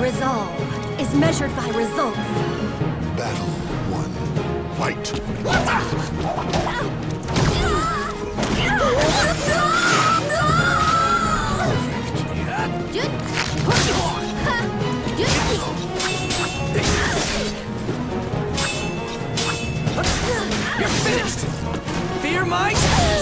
Resolve is measured by results. Battle one. Fight. Fear my...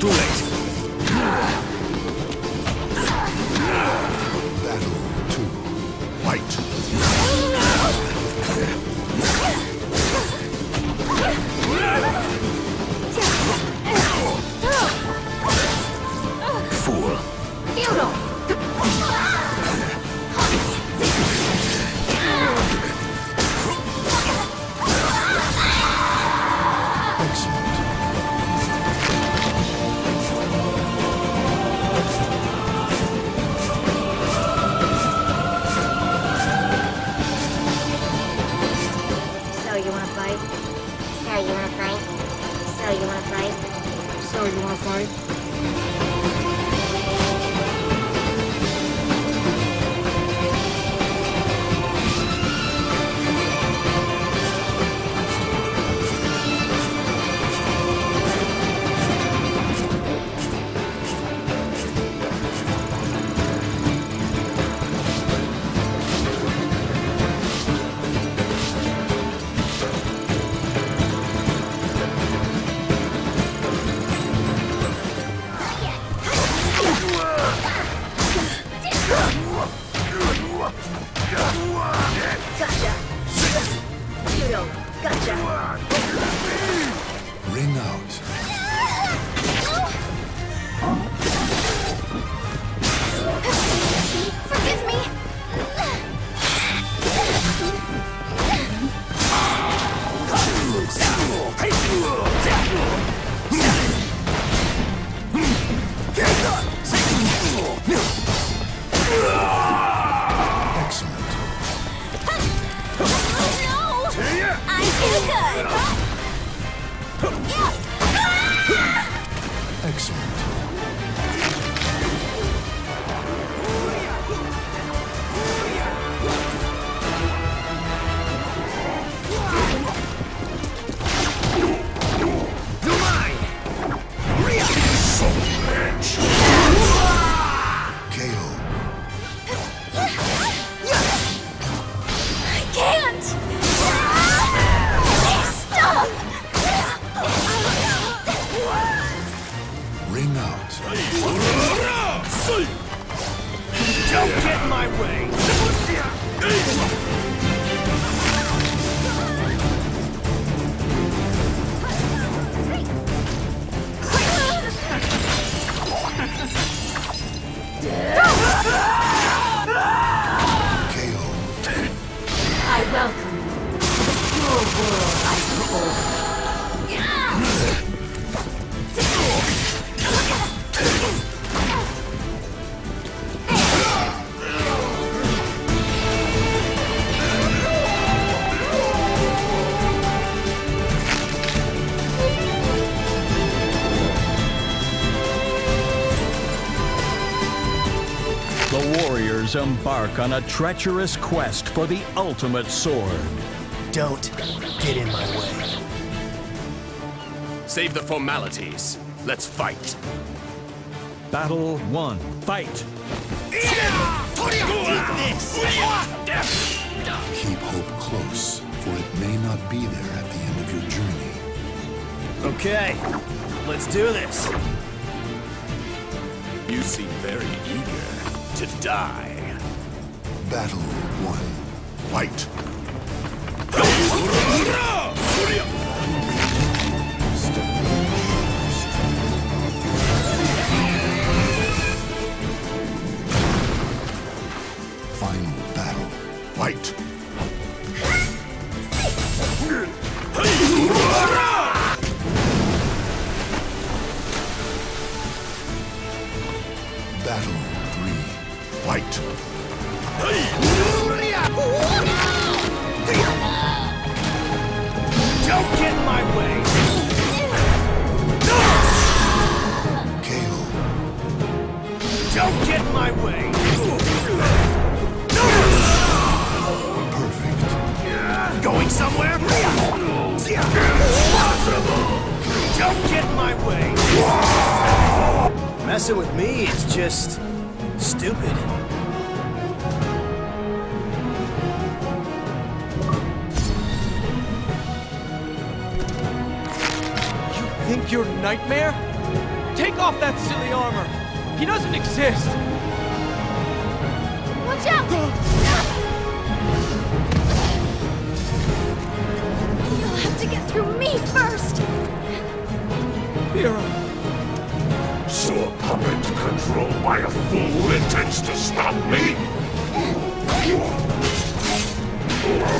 Too late. It's good! get my way! I welcome you to the pure world. Heroes embark on a treacherous quest for the ultimate sword. Don't get in my way. Save the formalities. Let's fight. Battle 1. Fight! Keep hope close, for it may not be there at the end of your journey. Okay, let's do this. You seem very eager to die. Battle one. Fight! Final battle. Fight! Messing with me is just stupid. You think you're Nightmare? Take off that silly armor! He doesn't exist! Watch out! Yeah.